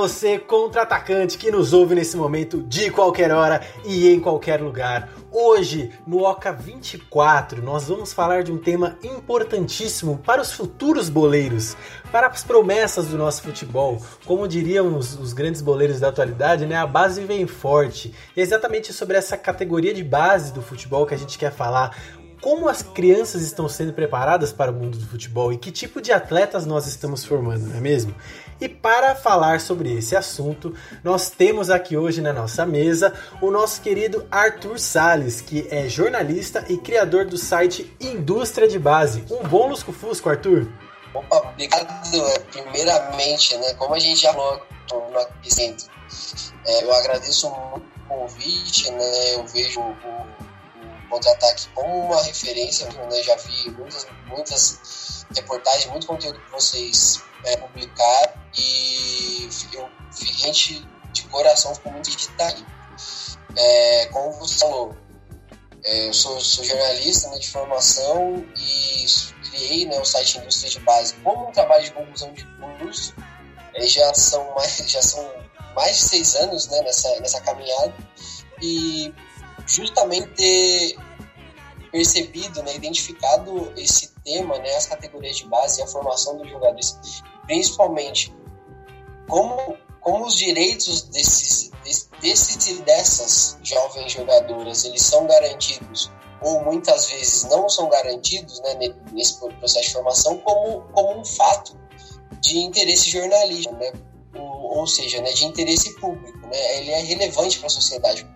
Você, contra-atacante que nos ouve nesse momento de qualquer hora e em qualquer lugar. Hoje, no Oca 24, nós vamos falar de um tema importantíssimo para os futuros boleiros, para as promessas do nosso futebol. Como diriam os, os grandes boleiros da atualidade, né? A base vem forte. E é exatamente sobre essa categoria de base do futebol que a gente quer falar como as crianças estão sendo preparadas para o mundo do futebol e que tipo de atletas nós estamos formando, não é mesmo? E para falar sobre esse assunto, nós temos aqui hoje na nossa mesa o nosso querido Arthur Sales, que é jornalista e criador do site Indústria de Base. Um bom lusco-fusco, Arthur! Opa, obrigado. Primeiramente, né, como a gente já falou no aquecimento, é, eu agradeço muito o convite, né, eu vejo o contra-ataque como uma referência, né? já vi muitas, muitas reportagens, muito conteúdo que vocês é, publicaram e eu gente de coração ficou muito aí. É, como você falou, é, eu sou, sou jornalista né, de formação e criei né, o site Indústria de Base como um trabalho de conclusão de curso. É, já são mais já são mais de seis anos né, nessa, nessa caminhada e justamente percebido, né, identificado esse tema, né, as categorias de base e a formação dos jogadores, principalmente como, como os direitos desses, desses e dessas jovens jogadoras eles são garantidos ou muitas vezes não são garantidos né, nesse processo de formação como, como um fato de interesse jornalístico, né? ou, seja, né, de interesse público. Né? Ele é relevante para a sociedade.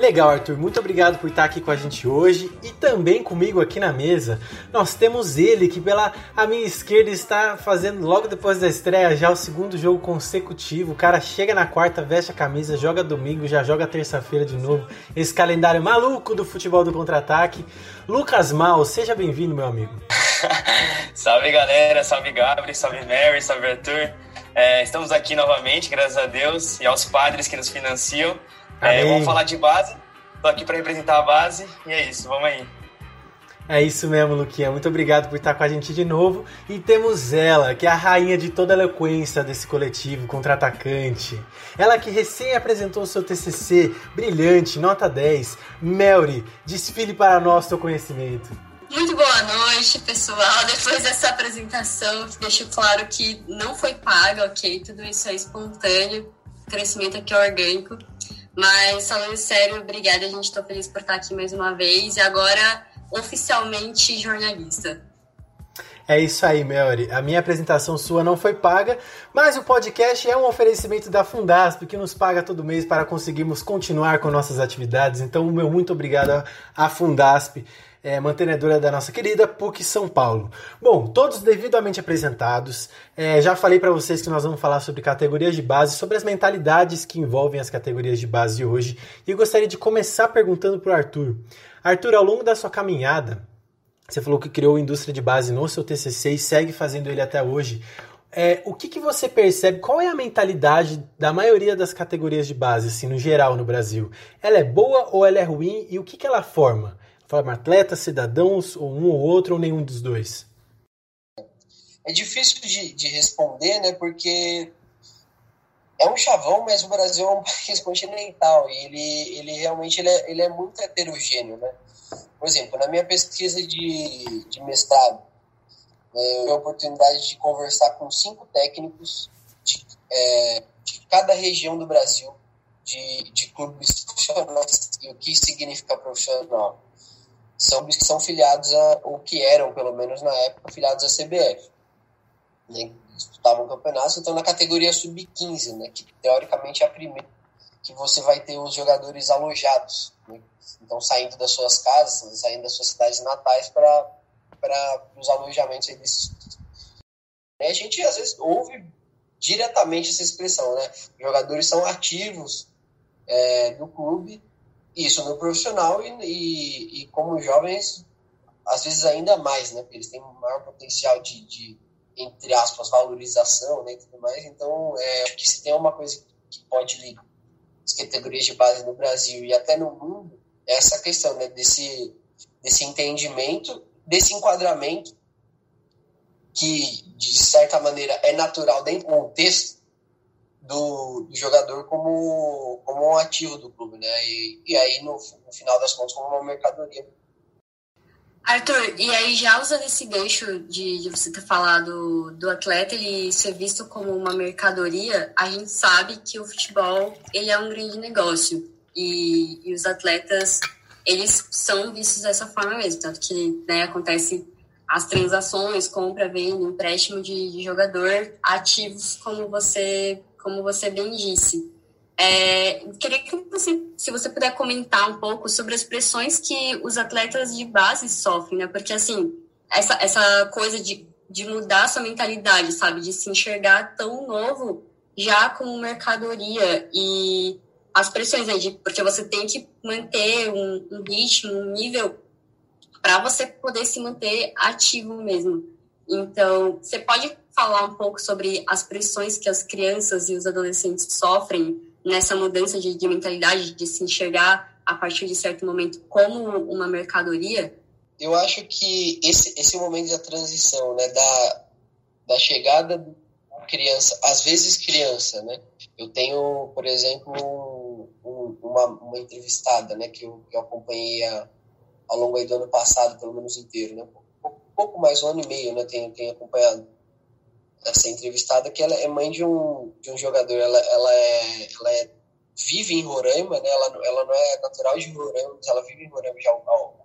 Legal, Arthur, muito obrigado por estar aqui com a gente hoje e também comigo aqui na mesa. Nós temos ele que pela a minha esquerda está fazendo logo depois da estreia já o segundo jogo consecutivo. O cara chega na quarta, veste a camisa, joga domingo, já joga terça-feira de novo. Esse calendário maluco do futebol do contra-ataque. Lucas Mal, seja bem-vindo, meu amigo. salve galera, salve Gabriel, salve Mary, salve Arthur. É, estamos aqui novamente, graças a Deus, e aos padres que nos financiam. É, vamos falar de base. Tô aqui para representar a base e é isso, vamos aí. É isso mesmo, Luquinha. Muito obrigado por estar com a gente de novo. E temos ela, que é a rainha de toda a eloquência desse coletivo contra-atacante. Ela que recém apresentou o seu TCC, brilhante, nota 10. Melry, desfile para nós seu conhecimento. Muito boa noite, pessoal. Depois dessa apresentação, deixo claro que não foi paga, ok? Tudo isso é espontâneo. O crescimento aqui é orgânico. Mas, falando sério, obrigada. Gente está feliz por estar aqui mais uma vez. E agora, oficialmente, jornalista. É isso aí, Melody. A minha apresentação sua não foi paga, mas o podcast é um oferecimento da Fundasp, que nos paga todo mês para conseguirmos continuar com nossas atividades. Então, meu muito obrigado à Fundasp é, mantenedora da nossa querida PUC São Paulo. Bom, todos devidamente apresentados, é, já falei para vocês que nós vamos falar sobre categorias de base, sobre as mentalidades que envolvem as categorias de base hoje, e eu gostaria de começar perguntando para o Arthur. Arthur, ao longo da sua caminhada, você falou que criou a indústria de base no seu TCC e segue fazendo ele até hoje. É, o que, que você percebe? Qual é a mentalidade da maioria das categorias de base, assim, no geral no Brasil? Ela é boa ou ela é ruim? E o que, que ela forma? Forma atletas, cidadãos, ou um ou outro, ou nenhum dos dois? É difícil de, de responder, né? Porque é um chavão, mas o Brasil é um país continental e ele, ele realmente ele é, ele é muito heterogêneo, né? Por exemplo, na minha pesquisa de, de mestrado, né, eu tive a oportunidade de conversar com cinco técnicos de, é, de cada região do Brasil de, de clubes profissionais e o que significa profissional. São que são filiados a, ou que eram, pelo menos na época, filiados à CBF. Né? Disputavam campeonatos, então na categoria sub-15, né? que teoricamente é a primeira que você vai ter os jogadores alojados. Né? Então, saindo das suas casas, saindo das suas cidades natais para os alojamentos eles A gente, às vezes, ouve diretamente essa expressão, né? Jogadores são ativos é, do clube, isso no profissional e, e, e, como jovens, às vezes ainda mais, né? Porque eles têm um maior potencial de, de entre aspas, valorização né, e tudo mais. Então, é, que se tem uma coisa que pode as categorias de base no Brasil e até no mundo, é essa questão né, desse, desse entendimento, desse enquadramento que, de certa maneira, é natural dentro do contexto do, do, jogador como, como um ativo do clube, né? E, e aí, no, no final das contas, como uma mercadoria. Arthur, e aí já usando esse gancho de, de você ter falado do atleta ele ser visto como uma mercadoria, a gente sabe que o futebol ele é um grande negócio e, e os atletas eles são vistos dessa forma mesmo, tanto que né, acontece as transações, compra, venda, empréstimo de, de jogador ativos, como você, como você bem disse. É, queria que você, se você puder comentar um pouco sobre as pressões que os atletas de base sofrem, né? Porque, assim, essa, essa coisa de, de mudar sua mentalidade, sabe? De se enxergar tão novo já como mercadoria e as pressões, né? De, porque você tem que manter um, um ritmo, um nível para você poder se manter ativo mesmo. Então, você pode falar um pouco sobre as pressões que as crianças e os adolescentes sofrem nessa mudança de, de mentalidade, de se enxergar a partir de certo momento como uma mercadoria? Eu acho que esse, esse momento da transição, né, da, da chegada da criança, às vezes criança, né? Eu tenho, por exemplo, um, uma, uma entrevistada, né, que eu, que eu acompanhei a, ao longo do ano passado, pelo menos inteiro, né? Pouco mais um ano e meio, né? Tenho, tenho acompanhado essa entrevistada que ela é mãe de um, de um jogador, ela, ela, é, ela é, vive em Roraima, né? Ela, ela não é natural de Roraima, mas ela vive em Roraima já há.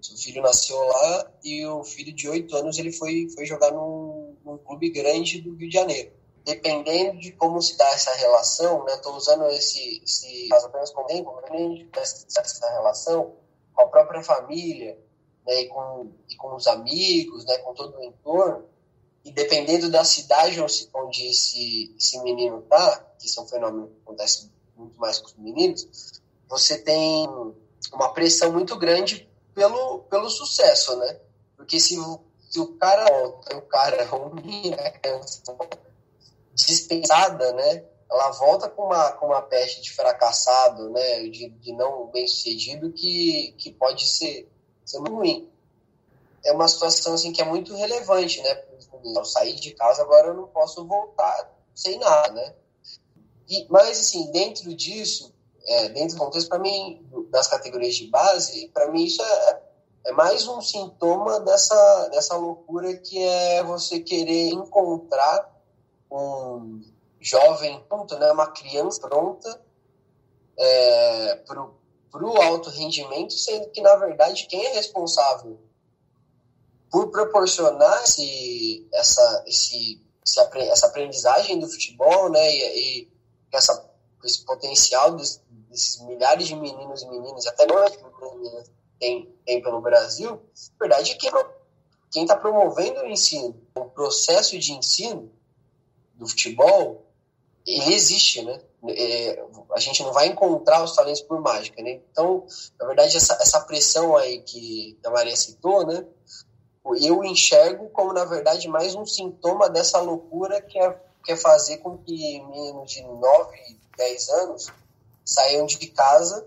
Seu filho nasceu lá e o filho de oito anos ele foi, foi jogar num, num clube grande do Rio de Janeiro. Dependendo de como se dá essa relação, né? Estou usando esse, esse caso apenas como exemplo, essa relação com a própria família, né, e, com, e com os amigos, né, com todo o entorno, e dependendo da cidade onde esse, esse menino está, que isso é um fenômeno que acontece muito mais com os meninos, você tem uma pressão muito grande pelo, pelo sucesso, né? Porque se, se o cara, o cara, ou menina, dispensada, né? ela volta com uma, com uma peste de fracassado, né, de, de não bem sucedido, que, que pode ser, ser muito ruim. É uma situação assim, que é muito relevante, né? Eu saí de casa, agora eu não posso voltar sem nada, né? E, mas, assim, dentro disso, é, dentro do contexto, para mim, das categorias de base, para mim isso é, é mais um sintoma dessa, dessa loucura que é você querer encontrar um jovem pronto, né, uma criança pronta é, para o alto rendimento, sendo que, na verdade, quem é responsável por proporcionar esse, essa, esse, essa aprendizagem do futebol né, e, e essa, esse potencial desses, desses milhares de meninos e meninas, até nós tem, tem pelo Brasil, na verdade, é quem está promovendo o ensino, o processo de ensino do futebol, ele existe, né? É, a gente não vai encontrar os talentos por mágica, né? Então, na verdade, essa, essa pressão aí que a Maria citou, né? Eu enxergo como, na verdade, mais um sintoma dessa loucura que é, que é fazer com que meninos de 9, 10 anos saiam de casa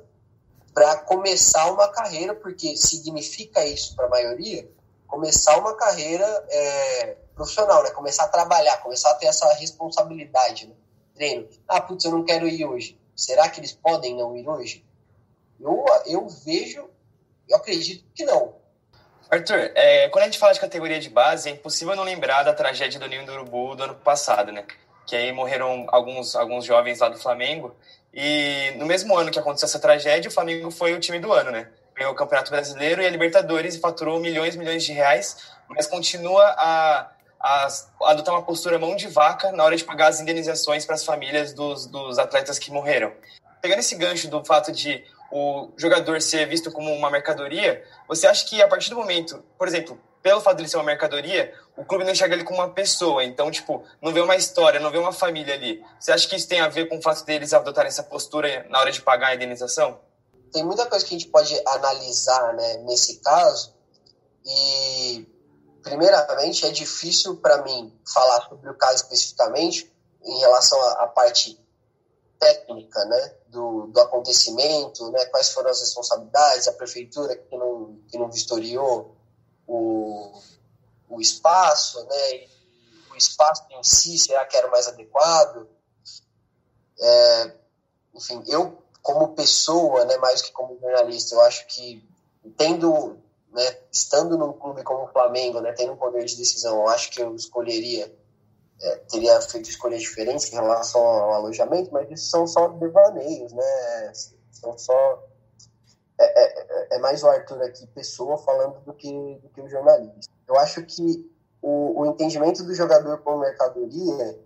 para começar uma carreira, porque significa isso para a maioria, começar uma carreira é, profissional, né? Começar a trabalhar, começar a ter essa responsabilidade, né? treino. Ah, putz, eu não quero ir hoje. Será que eles podem não ir hoje? Eu, eu vejo, eu acredito que não. Arthur, é, quando a gente fala de categoria de base, é impossível não lembrar da tragédia do Ninho do Urubu do ano passado, né? Que aí morreram alguns, alguns jovens lá do Flamengo. E no mesmo ano que aconteceu essa tragédia, o Flamengo foi o time do ano, né? ganhou o Campeonato Brasileiro e a Libertadores e faturou milhões e milhões de reais, mas continua a, a, a, adotar uma postura mão de vaca na hora de pagar as indenizações para as famílias dos, dos atletas que morreram. Pegando esse gancho do fato de o jogador ser visto como uma mercadoria, você acha que a partir do momento, por exemplo, pelo fato de ele ser uma mercadoria, o clube não enxerga ele como uma pessoa. Então, tipo, não vê uma história, não vê uma família ali. Você acha que isso tem a ver com o fato deles adotarem essa postura na hora de pagar a indenização? Tem muita coisa que a gente pode analisar né, nesse caso. E, primeiramente, é difícil para mim falar sobre o caso especificamente em relação à parte técnica né, do, do acontecimento, né, quais foram as responsabilidades, a prefeitura que não, que não vistoriou o, o espaço, né, o espaço em si, será que era o mais adequado? É, enfim, eu, como pessoa, né, mais que como jornalista, eu acho que, tendo, né, estando num clube como o Flamengo, né, tendo um poder de decisão, eu acho que eu escolheria é, teria feito escolhas diferentes em relação ao alojamento, mas isso são só devaneios, né? São só. É, é, é, mais o Arthur aqui, pessoa, falando do que, do que o jornalista. Eu acho que o, o entendimento do jogador como mercadoria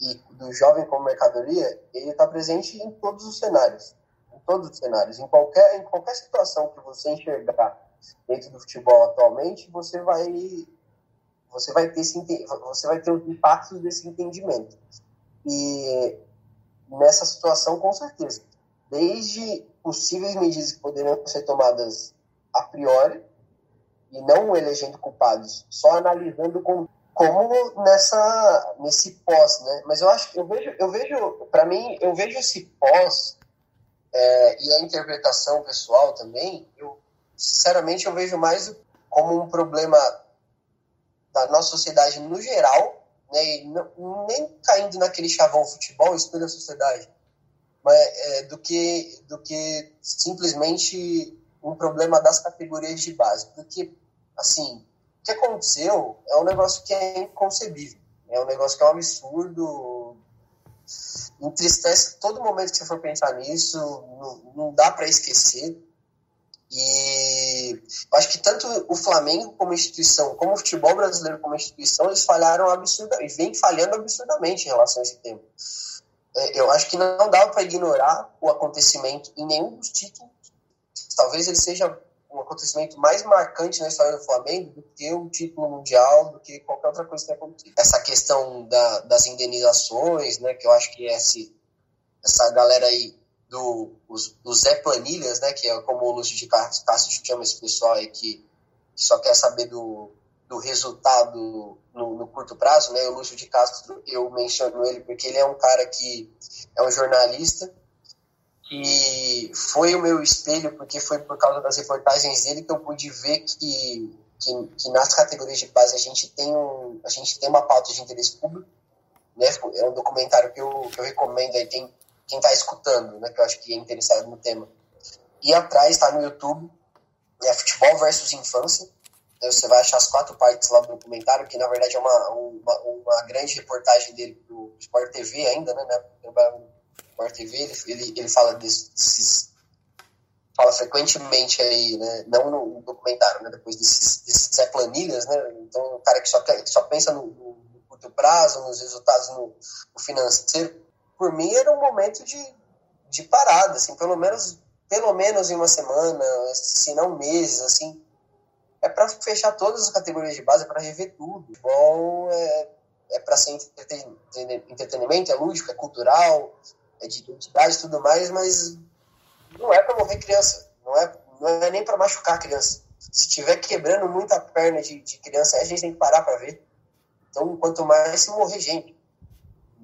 e do jovem como mercadoria, ele está presente em todos os cenários. Em todos os cenários. Em qualquer, em qualquer situação que você enxergar dentro do futebol atualmente, você vai você vai ter esse, você vai ter os impactos desse entendimento. E nessa situação, com certeza, desde possíveis medidas que poderiam ser tomadas a priori e não elegendo culpados, só analisando como, como nessa nesse pós, né? Mas eu acho, eu vejo, eu vejo, para mim, eu vejo esse pós é, e a interpretação pessoal também. Eu sinceramente eu vejo mais como um problema da nossa sociedade no geral, né, e não, nem caindo naquele chavão futebol, isso toda a sociedade, mas, é, do, que, do que simplesmente um problema das categorias de base. Porque, assim, o que aconteceu é um negócio que é inconcebível, é um negócio que é um absurdo, entristece todo momento que você for pensar nisso, não, não dá para esquecer. E eu acho que tanto o Flamengo como instituição, como o futebol brasileiro como instituição, eles falharam absurdamente, e vem falhando absurdamente em relação a esse tema. É, eu acho que não dá para ignorar o acontecimento em nenhum dos títulos. Talvez ele seja um acontecimento mais marcante na história do Flamengo do que o título mundial, do que qualquer outra coisa que tenha acontecido. Essa questão da, das indenizações, né, que eu acho que esse, essa galera aí do, os, do Zé Planilhas, né, que é como o Lúcio de Castro chama esse pessoal aí que, que só quer saber do, do resultado no, no, curto prazo, né? O Lúcio de Castro, eu menciono ele porque ele é um cara que é um jornalista que foi o meu espelho, porque foi por causa das reportagens dele que eu pude ver que, que, que nas categorias de base a gente tem, um, a gente tem uma pauta de interesse público, né? É um documentário que eu, que eu recomendo aí, tem quem está escutando, né, que eu acho que é interessado no tema, e atrás está no YouTube, é Futebol versus Infância. Então, você vai achar as quatro partes lá do documentário, que na verdade é uma, uma, uma grande reportagem dele para o Sport TV ainda, né? né Sport TV, ele, ele, ele fala desses, fala frequentemente aí, né? Não no documentário, né? Depois desses, desses Zé Planilhas, né? Então, o cara que só, quer, só pensa no, no curto prazo, nos resultados no, no financeiro, por mim era um momento de, de parada, assim, pelo menos pelo menos em uma semana, se não meses, assim, é para fechar todas as categorias de base, é para rever tudo. Bom, é, é para ser entretenimento, é lúdico, é cultural, é de identidade e tudo mais, mas não é para morrer criança, não é, não é nem para machucar criança. Se tiver quebrando muita perna de, de criança, a gente tem que parar para ver. Então, quanto mais se morrer gente.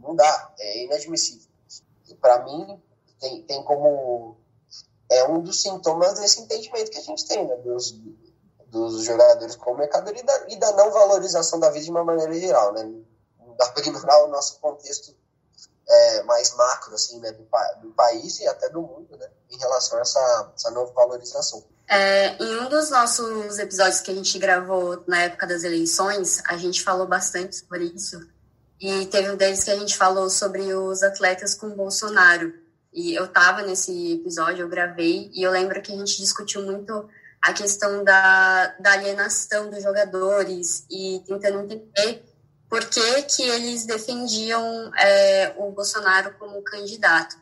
Não dá, é inadmissível. Para mim, tem, tem como. É um dos sintomas desse entendimento que a gente tem, né? Dos, dos jogadores como mercadoria e da, e da não valorização da vida de uma maneira geral, né? Não dá para ignorar o nosso contexto é, mais macro, assim, né? Do, do, país e até do mundo, né? Em relação a essa, essa não valorização. É, em um dos nossos episódios que a gente gravou na época das eleições, a gente falou bastante sobre isso e teve um deles que a gente falou sobre os atletas com Bolsonaro. e eu tava nesse episódio, eu gravei, e eu lembro que a gente discutiu muito a questão da, da alienação dos jogadores e tentando entender por que, que eles defendiam é, o Bolsonaro como candidato.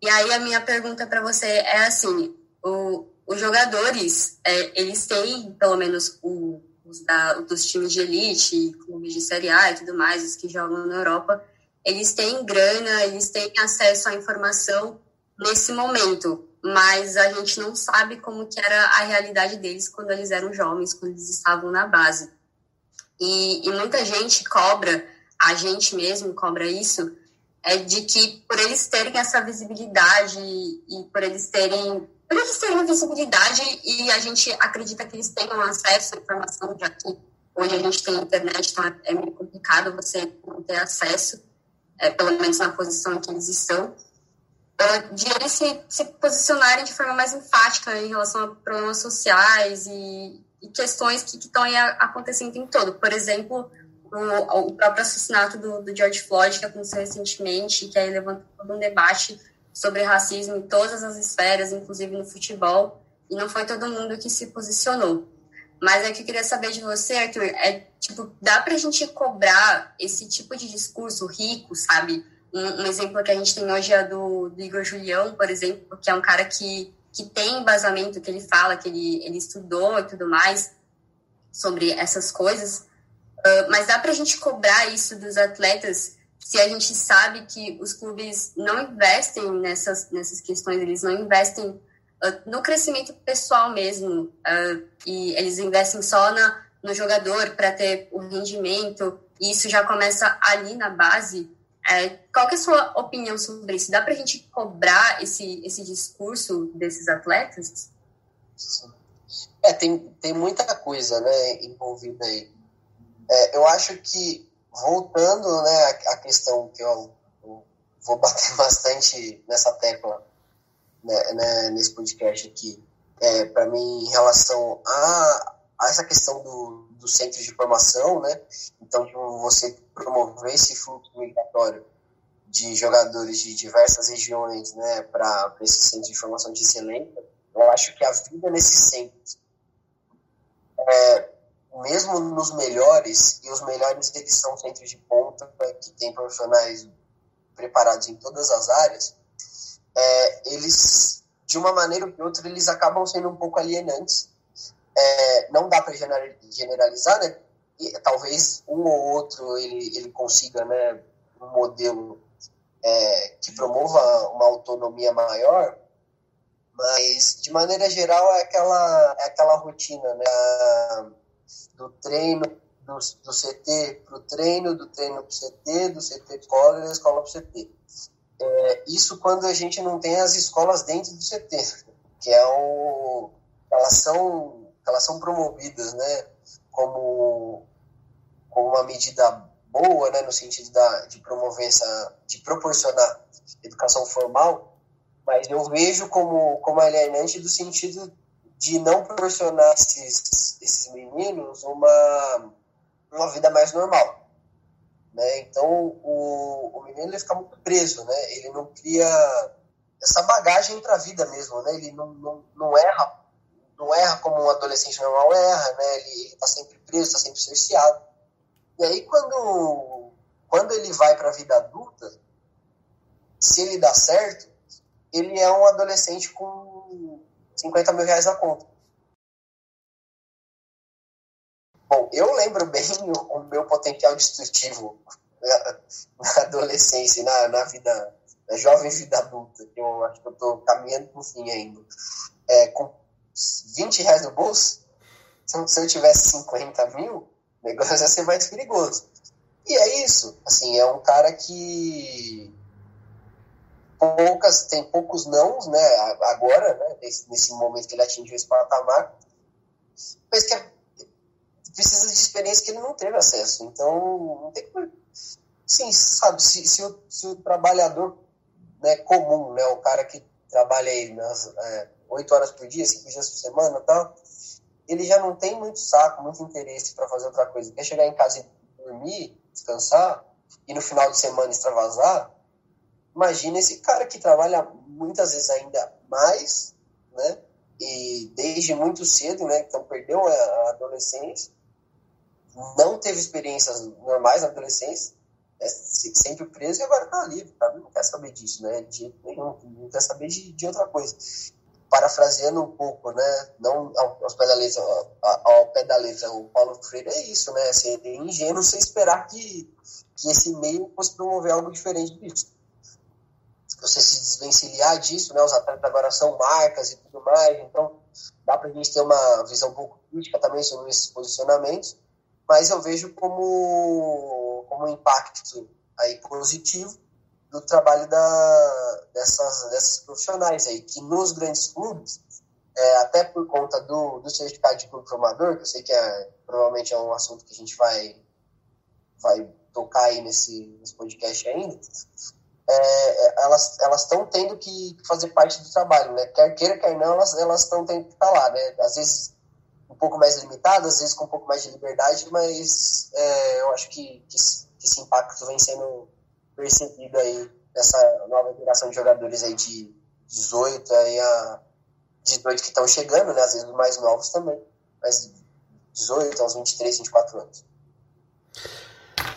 E aí a minha pergunta para você é assim, o, os jogadores, é, eles têm, pelo menos o, os da, dos times de elite, clubes de Série A e tudo mais, os que jogam na Europa, eles têm grana, eles têm acesso à informação nesse momento, mas a gente não sabe como que era a realidade deles quando eles eram jovens, quando eles estavam na base. E, e muita gente cobra, a gente mesmo cobra isso, é de que por eles terem essa visibilidade e por eles terem eles terem visibilidade e a gente acredita que eles tenham acesso à informação, já que hoje a gente tem internet, então é meio complicado você não ter acesso, é, pelo menos na posição em que eles estão, é, de eles se, se posicionarem de forma mais enfática em relação a problemas sociais e, e questões que estão acontecendo em todo. Por exemplo, o, o próprio assassinato do, do, George Floyd, que aconteceu recentemente, que aí levantou todo um debate sobre racismo em todas as esferas, inclusive no futebol, e não foi todo mundo que se posicionou. Mas é que eu queria saber de você, Arthur, é tipo, dá pra gente cobrar esse tipo de discurso rico, sabe? Um, um exemplo que a gente tem hoje é do, do, Igor Julião, por exemplo, que é um cara que, que tem embasamento, que ele fala, que ele, ele estudou e tudo mais sobre essas coisas. Uh, mas dá pra gente cobrar isso dos atletas se a gente sabe que os clubes não investem nessas, nessas questões, eles não investem uh, no crescimento pessoal mesmo, uh, e eles investem só na, no jogador para ter o rendimento, e isso já começa ali na base. É, qual é a sua opinião sobre isso? Dá para a gente cobrar esse, esse discurso desses atletas? É, tem, tem muita coisa né, envolvida aí. É, eu acho que voltando né, à questão que eu, vou bater bastante nessa tecla né, né, nesse podcast aqui, é, para mim, em relação a, a essa questão do, do centro de formação, né? Então, de você promover esse fluxo migratório de jogadores de diversas regiões, né, para esse centro de formação de excelência, eu acho que a vida nesses centros é, mesmo nos melhores, e os melhores eles são centros de ponta, que tem profissionais preparados em todas as áreas, é, eles, de uma maneira ou de outra, eles acabam sendo um pouco alienantes. É, não dá para generalizar, né? E, talvez um ou outro ele, ele consiga né, um modelo é, que promova uma autonomia maior, mas de maneira geral é aquela, é aquela rotina, né? Do treino do, do CT para o treino, do treino para o CT, do CT para escola e da escola para o CT. É, isso quando a gente não tem as escolas dentro do CT, que é o, elas são elas são promovidas, né, como, como uma medida boa, né, no sentido da, de promover essa, de proporcionar educação formal, mas eu vejo como, como alienante do sentido de não proporcionar esses, esses meninos uma, uma vida mais normal. Né? Então, o, o menino ele fica muito preso, né? ele não cria essa bagagem para a vida mesmo, né? ele não, não, não erra não erra como um adolescente normal erra, né? ele está sempre preso, está sempre cerceado. E aí, quando, quando ele vai para a vida adulta, se ele dá certo, ele é um adolescente com 50 mil reais na conta. Bom, eu lembro bem o, o meu potencial destrutivo na, na adolescência, na, na vida, na jovem vida adulta, que eu acho que eu estou caminhando para o fim ainda. É, com 20 reais no bolso, se eu tivesse 50 mil, o negócio ia ser mais perigoso. E é isso, assim, é um cara que poucas, tem poucos nãos, né, agora, né, nesse, nesse momento que ele atingiu esse patamar, mas que é, precisa de experiência que ele não teve acesso. Então, não tem como. Sim, sabe, se, se, o, se o trabalhador né, comum, né, o cara que trabalha aí nas é, 8 horas por dia, 5 dias por semana tal, ele já não tem muito saco, muito interesse para fazer outra coisa. Quer chegar em casa e dormir, descansar, e no final de semana extravasar, imagina esse cara que trabalha muitas vezes ainda mais, né? E desde muito cedo, né? Então perdeu a adolescência, não teve experiências normais na adolescência, é sempre preso e agora tá livre, tá? Não quer saber disso, né? De nenhum, não quer saber de, de outra coisa. Parafraseando um pouco, né? Não ao, ao, pé da letra, o Paulo Freire é isso, né? Ser ingênuo sem esperar que, que esse meio fosse promover algo diferente disso você se desvencilhar disso, né? Os atletas agora são marcas e tudo mais, então dá para a gente ter uma visão um pouco crítica também sobre esses posicionamentos, mas eu vejo como, como um impacto aí positivo do trabalho da, dessas, dessas profissionais aí, que nos grandes clubes, é, até por conta do, do certificado de clube formador, que eu sei que é, provavelmente é um assunto que a gente vai, vai tocar aí nesse, nesse podcast ainda, é, elas elas estão tendo que fazer parte do trabalho, né? Quer queira, quer não, elas elas estão tendo que estar lá, né? Às vezes um pouco mais limitadas, às vezes com um pouco mais de liberdade, mas é, eu acho que, que, que, esse impacto vem sendo percebido aí nessa nova geração de jogadores aí de 18 aí a 18 que estão chegando, né? Às vezes mais novos também, mas 18 aos 23, 24 anos.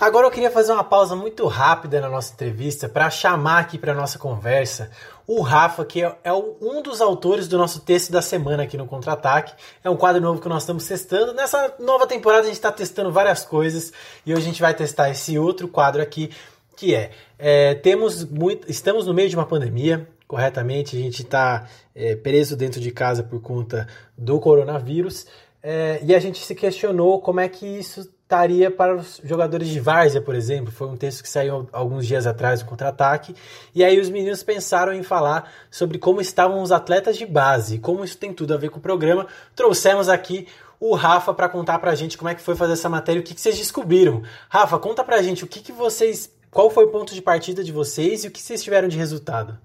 Agora eu queria fazer uma pausa muito rápida na nossa entrevista para chamar aqui para nossa conversa o Rafa, que é, é, um dos autores do nosso texto da semana aqui no Contra-Ataque. É um quadro novo que nós estamos testando. Nessa nova temporada a gente está testando várias coisas e hoje a gente vai testar esse outro quadro aqui, que é, é temos muito, estamos no meio de uma pandemia, corretamente, a gente está é, preso dentro de casa por conta do coronavírus. É, e a gente se questionou como é que isso estaria para os jogadores de várzea, por exemplo. Foi um texto que saiu alguns dias atrás no contra-ataque. E aí os meninos pensaram em falar sobre como estavam os atletas de base, como isso tem tudo a ver com o programa. Trouxemos aqui o Rafa para contar para a gente como é que foi fazer essa matéria, o que, que vocês descobriram. Rafa, conta para a gente o que, que vocês, qual foi o ponto de partida de vocês e o que vocês tiveram de resultado.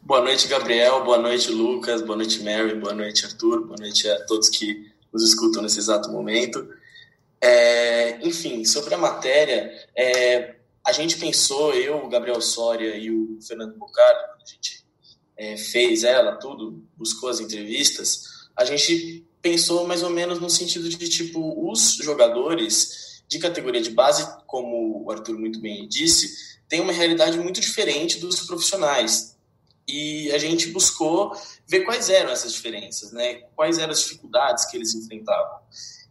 Boa noite, Gabriel. Boa noite, Lucas. Boa noite, Mary. Boa noite, Arthur. Boa noite a todos que nos escutam nesse exato momento. É, enfim, sobre a matéria, é, a gente pensou, eu, o Gabriel Soria e o Fernando Bocardo, quando a gente é, fez ela, tudo, buscou as entrevistas, a gente pensou mais ou menos no sentido de, tipo, os jogadores de categoria de base, como o Arthur muito bem disse, têm uma realidade muito diferente dos profissionais. E a gente buscou ver quais eram essas diferenças, né? Quais eram as dificuldades que eles enfrentavam.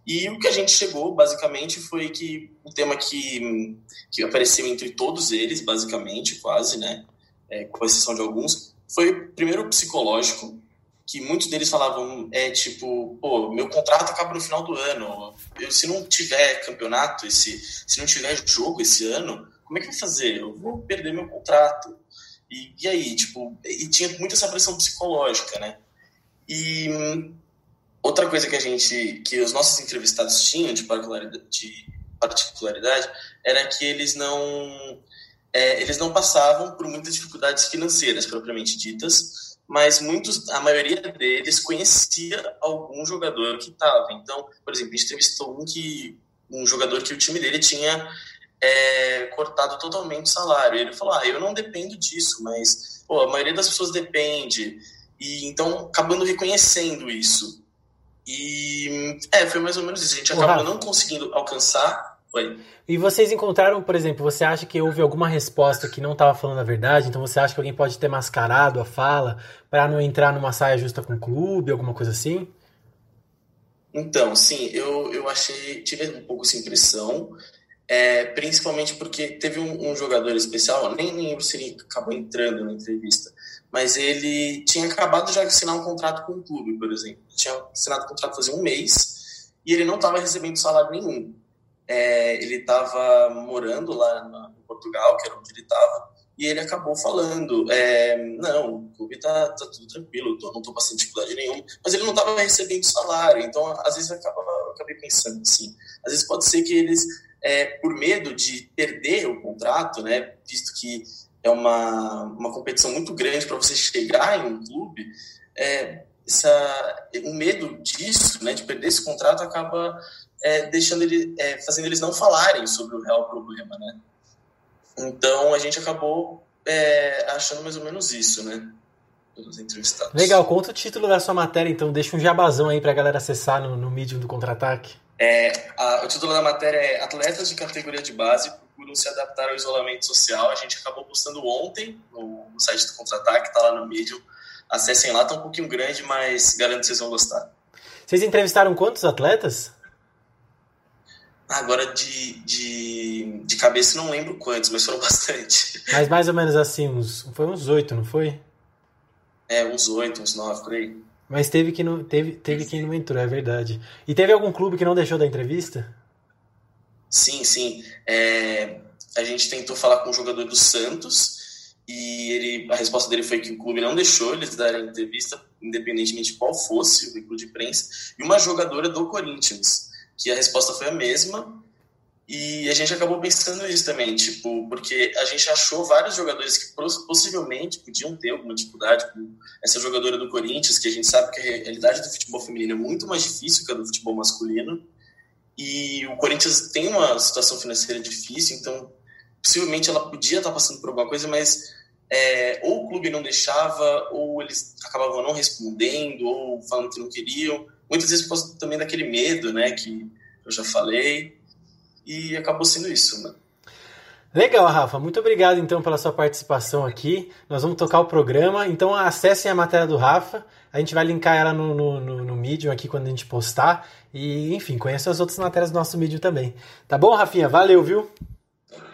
E o que a gente chegou, basicamente, foi que o tema que, que apareceu entre todos eles, basicamente, quase, né, é, com exceção de alguns, foi primeiro psicológico, que muitos deles falavam, é tipo, pô, meu contrato acaba no final do ano, eu, se não tiver campeonato, esse, se não tiver jogo esse ano, como é que vai fazer? Eu vou perder meu contrato. E, e aí, tipo, e tinha muita essa pressão psicológica, né? E Outra coisa que a gente, que os nossos entrevistados tinham de particularidade, de particularidade era que eles não, é, eles não passavam por muitas dificuldades financeiras propriamente ditas, mas muitos, a maioria deles conhecia algum jogador que estava. Então, por exemplo, a gente entrevistou um que um jogador que o time dele tinha é, cortado totalmente o salário. Ele falou: "Ah, eu não dependo disso, mas pô, a maioria das pessoas depende". E então acabando reconhecendo isso. E é, foi mais ou menos isso. A gente acabou não conseguindo alcançar. Oi. E vocês encontraram, por exemplo, você acha que houve alguma resposta que não estava falando a verdade? Então você acha que alguém pode ter mascarado a fala para não entrar numa saia justa com o clube, alguma coisa assim? Então, sim, eu, eu achei, tive um pouco essa impressão, é, principalmente porque teve um, um, jogador especial, nem lembro se ele acabou entrando na entrevista, mas ele tinha acabado de assinar um contrato com o clube, por exemplo. Ele tinha assinado um contrato fazia um mês e ele não estava recebendo salário nenhum. É, ele estava morando lá no Portugal, que era onde ele estava, e ele acabou falando: é, Não, o clube está tá tudo tranquilo, tô, não estou passando dificuldade nenhuma. Mas ele não estava recebendo salário, então às vezes eu, eu acabei pensando assim: às vezes pode ser que eles, é, por medo de perder o contrato, né, visto que é uma, uma competição muito grande para você chegar em um clube, é, essa, o medo disso, né, de perder esse contrato, acaba é, deixando ele, é, fazendo eles não falarem sobre o real problema, né? Então a gente acabou é, achando mais ou menos isso, né? Entrevistados. Legal, conta o título da sua matéria, então deixa um jabazão aí pra galera acessar no, no Medium do Contra-Ataque. É, a, o título da matéria é Atletas de categoria de base procuram se adaptar ao isolamento social. A gente acabou postando ontem no, no site do Contra-Ataque, tá lá no Medium. Acessem lá, tá um pouquinho grande, mas garanto que vocês vão gostar. Vocês entrevistaram quantos atletas? Agora de, de, de cabeça não lembro quantos, mas foram bastante. Mas mais ou menos assim, uns, foi uns oito, não foi? É, uns oito, uns nove, por aí. Mas teve, que não, teve, teve quem não entrou, é verdade. E teve algum clube que não deixou da entrevista? Sim, sim. É, a gente tentou falar com o jogador do Santos e ele, a resposta dele foi que o clube não deixou eles darem entrevista, independentemente de qual fosse o veículo de imprensa, e uma jogadora do Corinthians que a resposta foi a mesma. E a gente acabou pensando isso também, tipo, porque a gente achou vários jogadores que possivelmente podiam ter alguma dificuldade, como essa jogadora do Corinthians, que a gente sabe que a realidade do futebol feminino é muito mais difícil que a do futebol masculino. E o Corinthians tem uma situação financeira difícil, então possivelmente ela podia estar passando por alguma coisa, mas é, ou o clube não deixava, ou eles acabavam não respondendo, ou falando que não queriam muitas vezes por também daquele medo, né, que eu já falei, e acabou sendo isso, né. Legal, Rafa. Muito obrigado então pela sua participação aqui. Nós vamos tocar o programa. Então acessem a matéria do Rafa. A gente vai linkar ela no, no, no, no Medium aqui quando a gente postar. E, enfim, conheça as outras matérias do nosso Medium também. Tá bom, Rafinha? Valeu, viu?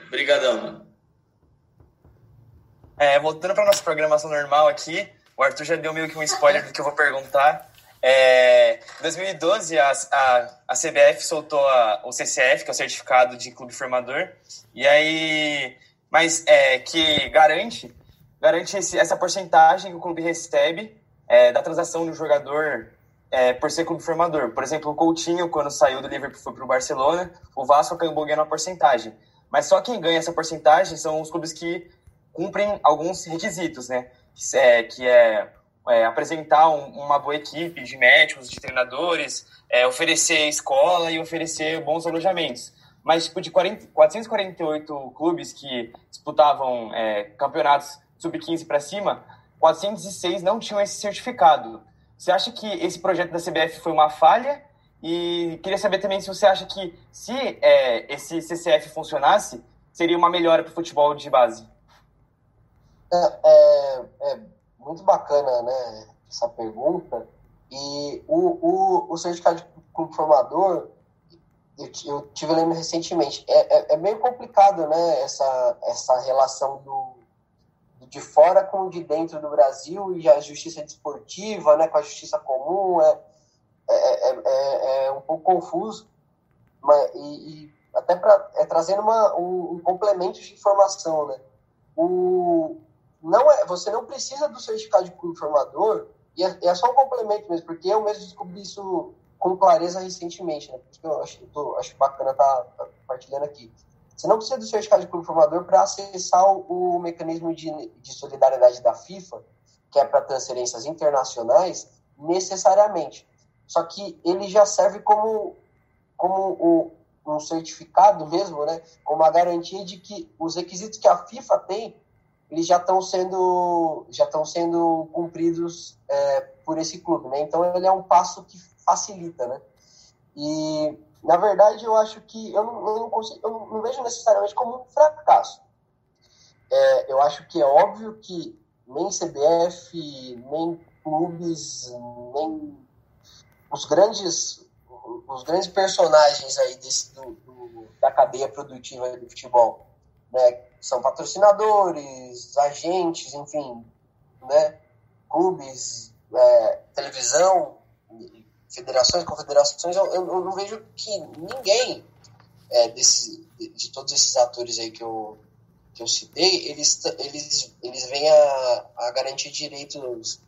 Obrigadão. É, voltando para nossa programação normal aqui, o Arthur já deu meio que um spoiler do que eu vou perguntar. É, em 2012, a, a, a CBF soltou a, o CCF, que é o Certificado de Clube Formador, e aí, mas é, que garante, garante esse, essa porcentagem que o clube recebe é, da transação do jogador é, por ser clube formador. Por exemplo, o Coutinho, quando saiu do Liverpool foi para o Barcelona, o Vasco acabou ganhando uma porcentagem. Mas só quem ganha essa porcentagem são os clubes que cumprem alguns requisitos, né? É, que é é, apresentar um, uma boa equipe de médicos, de treinadores, é, oferecer escola e oferecer bons alojamentos. Mas, tipo, de 40, 448 clubes que disputavam é, campeonatos sub-15 para cima, 406 não tinham esse certificado. Você acha que esse projeto da CBF foi uma falha? E queria saber também se você acha que, se é, esse CCF funcionasse, seria uma melhora para o futebol de base. É, é, é muito bacana, né, essa pergunta. E o, o, o certificado de clube formador, eu, eu tive lendo recentemente, é, é, é, meio complicado, né, essa, essa relação do, de fora com o de dentro do Brasil e a justiça desportiva, né, com a justiça comum, é, é, é, é, é um pouco confuso, mas, e, e até para é, trazendo uma, um, um complemento de informação, né, o, não é, você não precisa do certificado de clube formador, e é, é, só um complemento mesmo, porque eu mesmo descobri isso com clareza recentemente, né? Por isso que eu acho, eu tô, acho bacana estar tá, tá compartilhando aqui. Você não precisa do certificado de clube formador para acessar o, o, mecanismo de, de solidariedade da FIFA, que é para transferências internacionais, necessariamente. Só que ele já serve como, como o, um certificado mesmo, né? Como a garantia de que os requisitos que a FIFA tem eles já estão sendo já estão sendo cumpridos é, por esse clube, né? Então ele é um passo que facilita, né? E na verdade eu acho que eu não, eu não, consigo, eu não vejo necessariamente como um fracasso. É, eu acho que é óbvio que nem CBF, nem clubes, nem os grandes os grandes personagens aí desse, do, do da cadeia produtiva do futebol, né? São patrocinadores, agentes, enfim, né, clubes, é, televisão, federações, confederações, eu, eu, não vejo que ninguém é, desse, de todos esses atores aí que eu, que eu citei, eles, eles, eles vêm a, a garantir direitos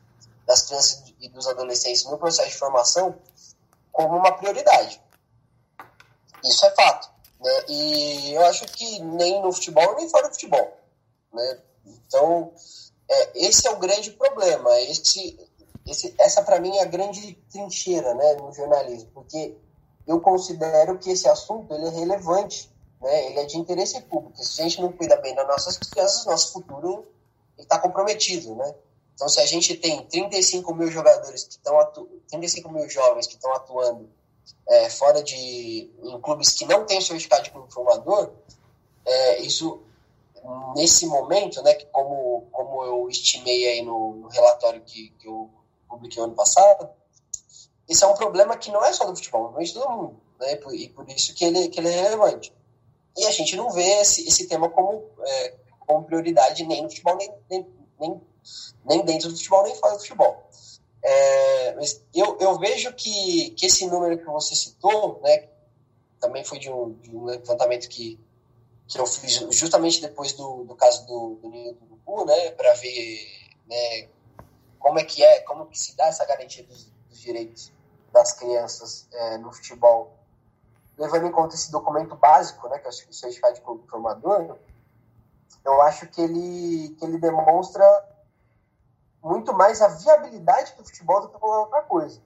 das crianças e dos adolescentes no processo de formação como uma prioridade. Isso é fato. Né? E eu acho que nem no futebol, nem fora do futebol. Né? Então, é, esse é o grande problema. Esse, esse, essa, para mim, é a grande trincheira né, no jornalismo, porque eu considero que esse assunto ele é relevante né, ele é de interesse público. Se a gente não cuida bem das nossas crianças, nosso futuro está comprometido, né? Então, se a gente tem 35 mil jogadores que estão atu... 35 mil jovens que estão atuando é, fora de em clubes que não têm certificado de clube formador, é, isso nesse momento, né, que como como eu estimei aí no, no relatório que, que eu publiquei ano passado, esse é um problema que não é só do futebol, é de todo mundo, né, e por isso que ele que ele é relevante. E a gente não vê esse, esse tema como é, como prioridade nem no futebol nem, nem, nem, nem dentro do futebol nem fora do futebol. É, eu, eu vejo que, que esse número que você citou, né, também foi de um, de um levantamento que, que eu fiz justamente depois do, do caso do, do Ninho do Urubu, né, para ver né, como é que é, como que se dá essa garantia dos, dos direitos das crianças é, no futebol, levando em conta esse documento básico, né, que é o certificado de clube formador, eu acho que ele, que ele demonstra muito mais a viabilidade do futebol do que qualquer outra coisa.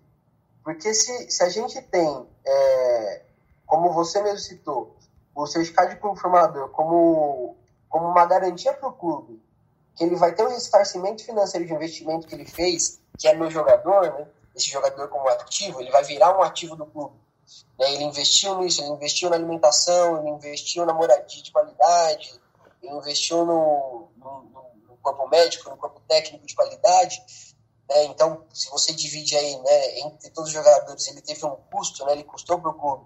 Porque se, se a gente tem, é, como você mesmo citou, o certificado de clube formador como, como uma garantia para o clube, que ele vai ter um ressarcimento financeiro de investimento que ele fez, que é no jogador, né? esse jogador como ativo, ele vai virar um ativo do clube. Né? Ele investiu nisso, ele investiu na alimentação, ele investiu na moradia de qualidade, ele investiu no, no corpo médico, no corpo técnico de qualidade. Né? Então, se você divide aí né, entre todos os jogadores, ele teve um custo, né, ele custou para o clube.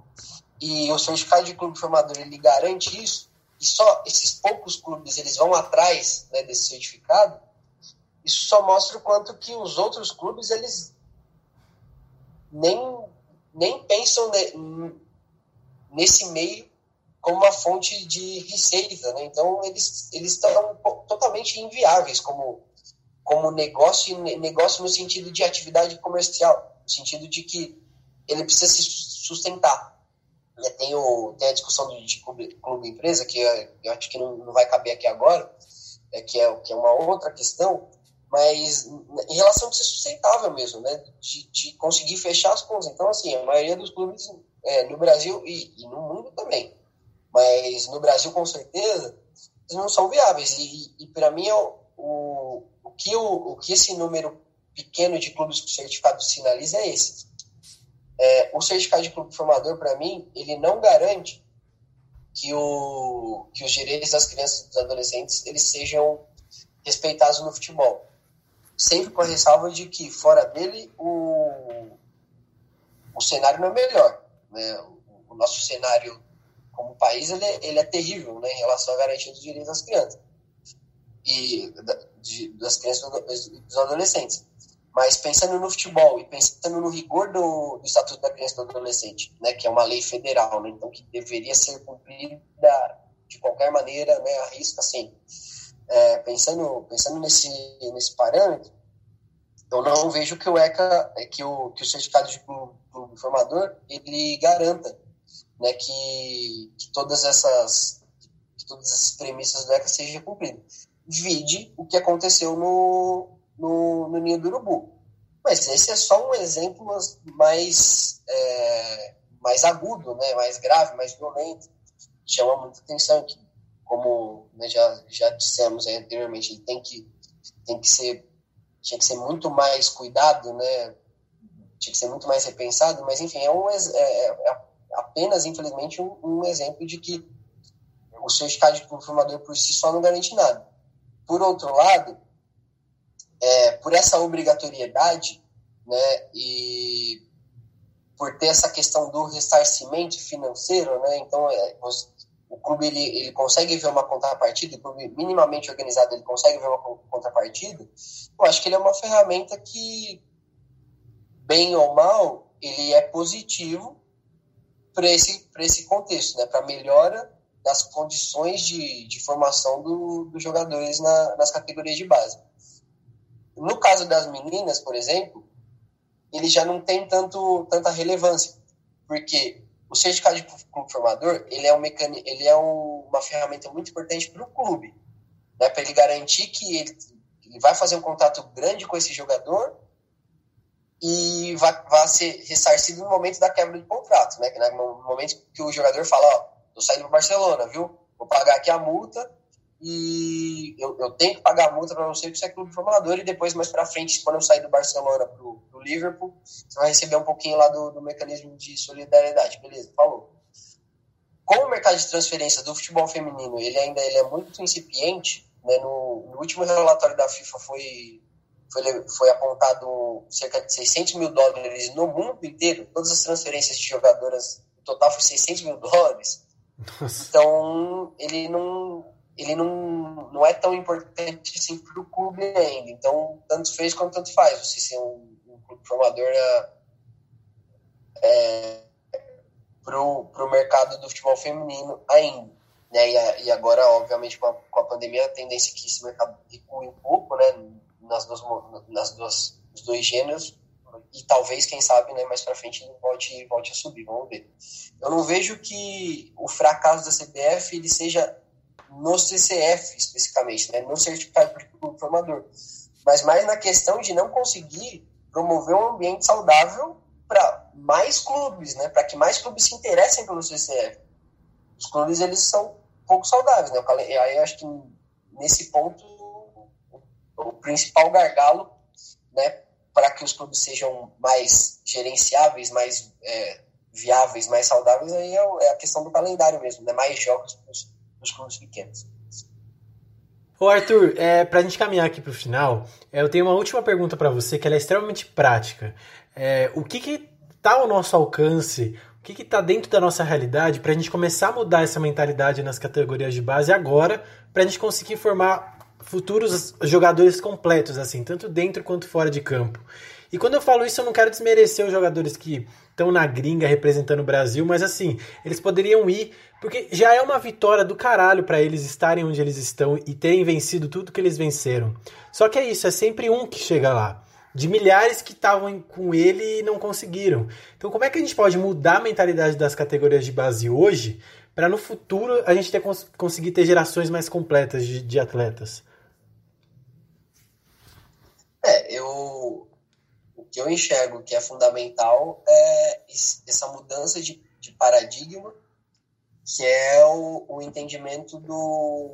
E o certificado de clube formador ele garante isso. E só esses poucos clubes eles vão atrás né, desse certificado. Isso só mostra o quanto que os outros clubes eles nem, nem pensam nesse meio como uma fonte de receita, né? Então eles eles estão totalmente inviáveis como como negócio negócio no sentido de atividade comercial, no sentido de que ele precisa se sustentar. Tem, o, tem a discussão de clube, clube empresa que eu acho que não, não vai caber aqui agora, é, que, é, que é uma outra questão, mas em relação a ser sustentável mesmo, né? De, de, conseguir fechar as contas. Então, assim, a maioria dos clubes é, no Brasil e, e, no mundo também mas no Brasil, com certeza, não são viáveis. E, e para mim, o, o, o, que o, o que esse número pequeno de clubes com certificado sinaliza é esse. É, o certificado de clube formador, para mim, ele não garante que, o, que os direitos das crianças e dos adolescentes eles sejam respeitados no futebol. Sempre com a ressalva de que, fora dele, o, o cenário não é melhor. Né? O, o nosso cenário como país, ele é, ele é terrível né, em relação à garantia dos direitos das crianças e de, das crianças e dos adolescentes. Mas pensando no futebol e pensando no rigor do, do Estatuto da Criança e do Adolescente, né, que é uma lei federal, né, então que deveria ser cumprida de qualquer maneira, né, a risca, assim. É, pensando, pensando nesse, nesse parâmetro, eu não vejo que o ECA, que o, que o certificado de clube formador, ele garanta né, que, que todas essas que todas essas premissas do ECA sejam cumpridas. Vide o que aconteceu no, no, no Ninho do Urubu. Mas esse é só um exemplo mais, é, mais agudo, né, mais grave, mais violento. Chama muita atenção que, como né, já, já dissemos anteriormente, ele tem que, tem que ser tinha que ser muito mais cuidado, né? Tinha que ser muito mais repensado, mas enfim, é, um, é, é, é apenas, infelizmente, um, um exemplo de que o certificado de confirmador por si só não garante nada. Por outro lado, é, por essa obrigatoriedade, né, e por ter essa questão do ressarcimento financeiro, né, então é, o clube ele, ele consegue ver uma contrapartida, o clube minimamente organizado ele consegue ver uma contrapartida, eu acho que ele é uma ferramenta que, bem ou mal, ele é positivo para esse, esse contexto, né, para melhora das condições de, de formação do, dos jogadores na, nas categorias de base. No caso das meninas, por exemplo, ele já não tem tanto, tanta relevância, porque o certificado de clube formador ele é, um mecan... ele é um, uma ferramenta muito importante para o clube, né, para ele garantir que ele, ele vai fazer um contato grande com esse jogador e vai, vai ser ressarcido no momento da quebra de contrato, né? No momento que o jogador fala, ó, tô saindo para Barcelona, viu? Vou pagar aqui a multa e eu, eu tenho que pagar a multa para você, porque você é clube formador, e depois, mais para frente, quando eu sair do Barcelona pro, pro Liverpool, você vai receber um pouquinho lá do, do mecanismo de solidariedade. Beleza, falou. Como o mercado de transferência do futebol feminino ele ainda ele é muito incipiente, né, no, no último relatório da FIFA foi foi, foi apontado cerca de 600 mil dólares no mundo inteiro, todas as transferências de jogadoras, o total foi 600 mil dólares. Nossa. Então, ele não, ele não, não é tão importante assim para o clube ainda. Então, tanto fez quanto tanto faz você ser um, um clube formador é, é, para o mercado do futebol feminino ainda. Né? E, e agora, obviamente, com a, com a pandemia, a tendência é que esse mercado recue um pouco, né? Nas duas, nas duas, os dois gêneros e talvez, quem sabe, né, mais para frente ele volte, volte a subir, vamos ver. Eu não vejo que o fracasso da CBF ele seja no CCF especificamente, né, no certificado de formador, mas mais na questão de não conseguir promover um ambiente saudável para mais clubes, né, para que mais clubes se interessem pelo CCF. Os clubes eles são pouco saudáveis, né? Aí eu acho que nesse ponto o principal gargalo, né, para que os clubes sejam mais gerenciáveis, mais é, viáveis, mais saudáveis, aí é, é, a questão do calendário mesmo, né, mais jogos para os clubes pequenos. Ô Arthur, é, para a gente caminhar aqui para o final, é, eu tenho uma última pergunta para você que é extremamente prática. É, o que está ao nosso alcance, o que está dentro da nossa realidade para a gente começar a mudar essa mentalidade nas categorias de base agora, para a gente conseguir formar futuros jogadores completos, assim, tanto dentro quanto fora de campo. E quando eu falo isso, eu não quero desmerecer os jogadores que estão na gringa representando o Brasil, mas assim, eles poderiam ir, porque já é uma vitória do caralho para eles estarem onde eles estão e terem vencido tudo que eles venceram. Só que é isso, é sempre um que chega lá. De milhares que estavam com ele e não conseguiram. Então, como é que a gente pode mudar a mentalidade das categorias de base hoje para no futuro a gente ter, conseguir ter gerações mais completas de, de atletas? É, eu o que eu enxergo que é fundamental é essa mudança de, de paradigma, que é o, o entendimento do,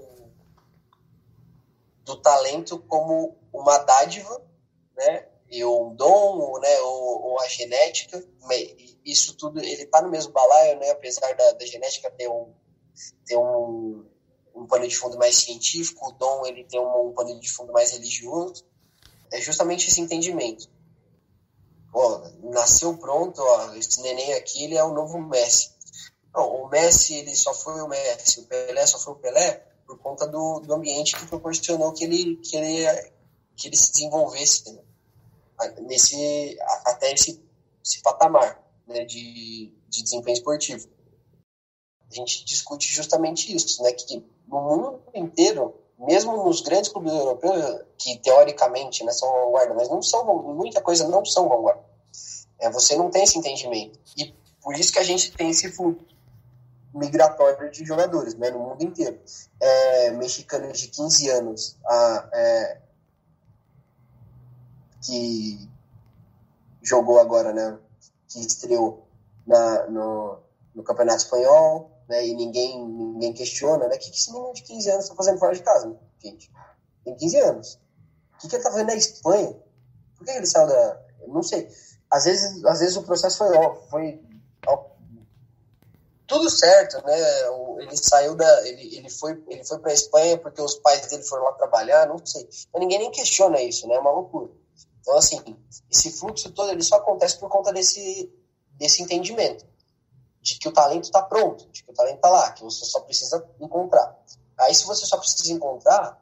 do talento como uma dádiva, né? E um dom, né? Ou, ou a genética. Isso tudo ele está no mesmo balaio, né? Apesar da, da genética ter um ter um, um pano de fundo mais científico, o dom ele tem um, um pano de fundo mais religioso é justamente esse entendimento. Nasceu pronto, ó, esse neném aqui ele é o novo Messi. Não, o Messi ele só foi o Messi, o Pelé só foi o Pelé por conta do, do ambiente que proporcionou que ele, que ele, que ele se desenvolvesse né? nesse, até esse, esse patamar né? de, de desempenho esportivo. A gente discute justamente isso, né? que no mundo inteiro mesmo nos grandes clubes europeus, que teoricamente né, são vanguarda, mas não são, muita coisa não são vanguarda. É, você não tem esse entendimento. E por isso que a gente tem esse fluxo migratório de jogadores né, no mundo inteiro. É, mexicanos de 15 anos a, é, que jogou agora, né, que estreou na, no, no Campeonato Espanhol, né? E ninguém, ninguém questiona, né? O que, que esse menino de 15 anos está fazendo fora de casa, gente? Tem 15 anos. O que, que ele está fazendo na Espanha? Por que ele saiu da. Eu não sei. Às vezes, às vezes o processo foi, foi tudo certo, né? Ele saiu da. Ele, ele foi, ele foi para a Espanha porque os pais dele foram lá trabalhar, não sei. Mas ninguém nem questiona isso, né? É uma loucura. Então, assim, esse fluxo todo ele só acontece por conta desse, desse entendimento de que o talento está pronto, de que o talento está lá, que você só precisa encontrar. Aí, se você só precisa encontrar,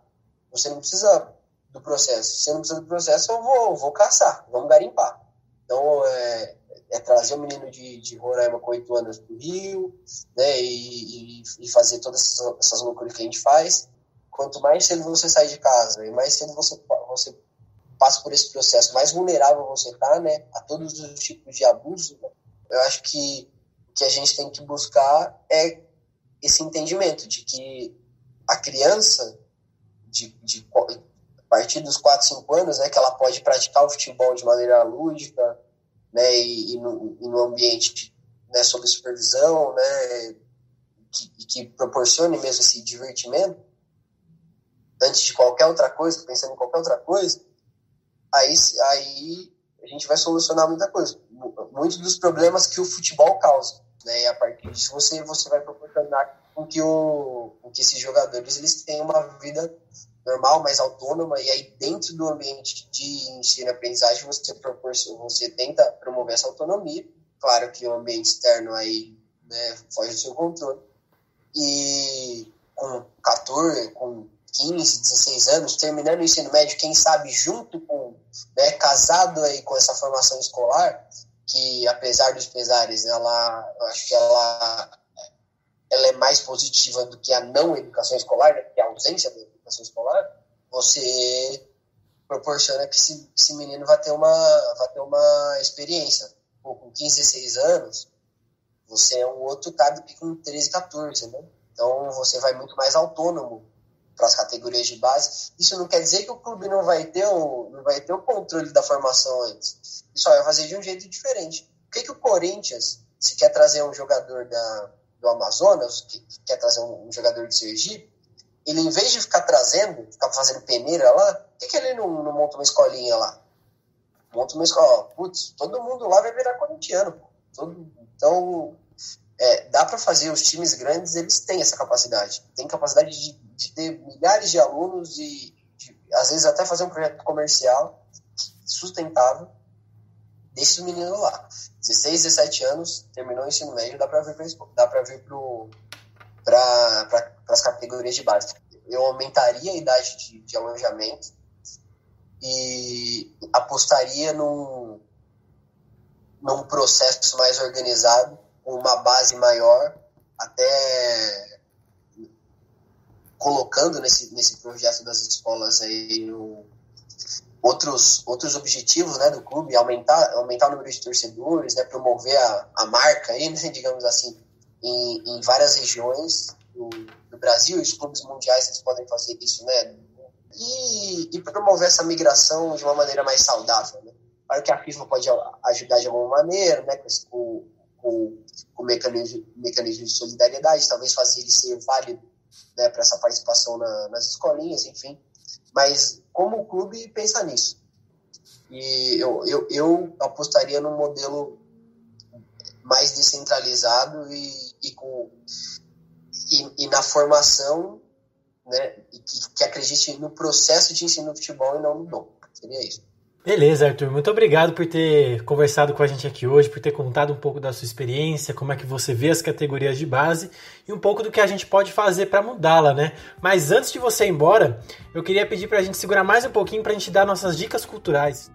você não precisa do processo. Se você não precisa do processo, eu vou, vou caçar, vamos garimpar. Então, é, é trazer o menino de, de Roraima com oito anos para o Rio, né, e, e, e, fazer todas essas, essas loucuras que a gente faz. Quanto mais cedo você sai de casa e mais cedo você, você passa por esse processo, mais vulnerável você está né, a todos os tipos de abuso. Né? Eu acho que que a gente tem que buscar é esse entendimento de que a criança, de, de a partir dos 4, 5 anos, né, que ela pode praticar o futebol de maneira lúdica, né, e, e, no, e no, ambiente né, sob supervisão, né, que, que proporcione mesmo esse divertimento, antes de qualquer outra coisa, pensando em qualquer outra coisa, aí, aí a gente vai solucionar muita coisa. Muitos dos problemas que o futebol causa. Né? E a partir disso você, você vai proporcionar com que, o, com que esses jogadores eles tenham uma vida normal, mais autônoma, e aí dentro do ambiente de ensino e aprendizagem você, proporciona, você tenta promover essa autonomia. Claro que o ambiente externo aí né, foge do seu controle. E com 14, com 15, 16 anos, terminando o ensino médio, quem sabe junto com, né, casado aí com essa formação escolar, que apesar dos pesares, ela, acho que ela, ela é mais positiva do que a não educação escolar, né, que é a ausência da educação escolar, você proporciona que esse, esse menino vai ter uma, vai ter uma experiência. Pô, com 15, 16 anos, você é um outro cara do que com 13, 14, né? Então você vai muito mais autônomo para as categorias de base. Isso não quer dizer que o clube não vai ter o, não vai ter o controle da formação antes. Isso vai fazer de um jeito diferente. Por que, que o Corinthians, se quer trazer um jogador da, do Amazonas, que, que quer trazer um, um, jogador de Sergipe, ele em vez de ficar trazendo, ficar fazendo peneira lá, por que, que ele não, não monta uma escolinha lá? Monta uma escola. Putz, todo mundo lá vai virar corintiano. Todo, então, é, dá para fazer. Os times grandes, eles têm essa capacidade. Tem capacidade de de ter milhares de alunos e de, às vezes até fazer um projeto comercial sustentável desses meninos lá. 16, 17 anos, terminou o ensino médio, dá para vir dá para vir para pra, as categorias de base. Eu aumentaria a idade de, de alojamento e apostaria num, num processo mais organizado, com uma base maior, até colocando nesse, nesse projeto das escolas aí no, outros, outros objetivos né, do clube, aumentar, aumentar o número de torcedores, né, promover a, a marca aí, né, digamos assim, em, em várias regiões do, do Brasil, e os clubes mundiais eles podem fazer isso, né? E, e promover essa migração de uma maneira mais saudável, né? Claro que a FIFA pode ajudar de alguma maneira, né, com, com, com o mecanismo, mecanismo de solidariedade, talvez fazer ele ser válido né, para essa participação na, nas escolinhas, enfim. Mas como o clube pensa nisso? E eu, eu, eu apostaria num modelo mais descentralizado e, e com, e, e, na formação né, que, que acredite no processo de ensino do futebol e não no dom. Seria isso. Beleza, Arthur. Muito obrigado por ter conversado com a gente aqui hoje, por ter contado um pouco da sua experiência, como é que você vê as categorias de base e um pouco do que a gente pode fazer para mudá-la, né? Mas antes de você ir embora, eu queria pedir para a gente segurar mais um pouquinho para a gente dar nossas dicas culturais.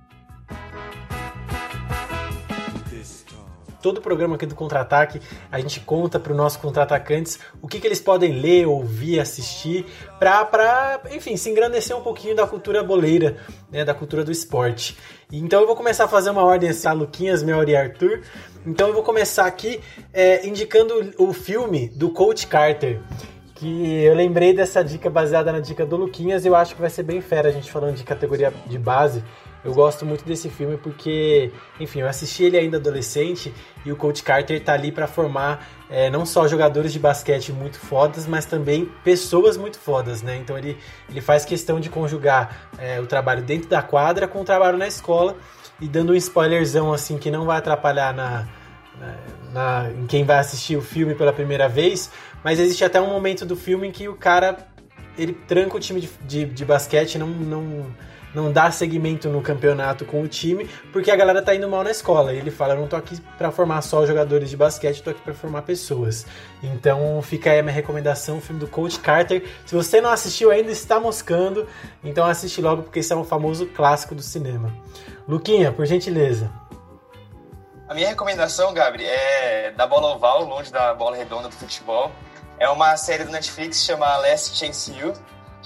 Todo o programa aqui do Contra-Ataque, a gente conta para os nossos contra-atacantes o que, que eles podem ler, ouvir, assistir, para, enfim, se engrandecer um pouquinho da cultura boleira, né, da cultura do esporte. Então eu vou começar a fazer uma ordem assim, a Luquinhas, Melhor e Arthur. Então eu vou começar aqui é, indicando o filme do Coach Carter que eu lembrei dessa dica baseada na dica do Luquinhas e eu acho que vai ser bem fera a gente falando de categoria de base. Eu gosto muito desse filme porque, enfim, eu assisti ele ainda adolescente e o Coach Carter tá ali para formar é, não só jogadores de basquete muito fodas, mas também pessoas muito fodas, né? Então ele, ele faz questão de conjugar é, o trabalho dentro da quadra com o trabalho na escola e dando um spoilerzão assim que não vai atrapalhar na, na, na em quem vai assistir o filme pela primeira vez, mas existe até um momento do filme em que o cara ele tranca o time de, de, de basquete, não, não não dá segmento no campeonato com o time, porque a galera tá indo mal na escola. E ele fala: Eu não tô aqui para formar só jogadores de basquete, tô aqui para formar pessoas. Então fica aí a minha recomendação: o filme do Coach Carter. Se você não assistiu ainda, está moscando, então assiste logo, porque esse é um famoso clássico do cinema. Luquinha, por gentileza. A minha recomendação, Gabri, é da bola oval, longe da bola redonda do futebol. É uma série do Netflix chamada Last Chance You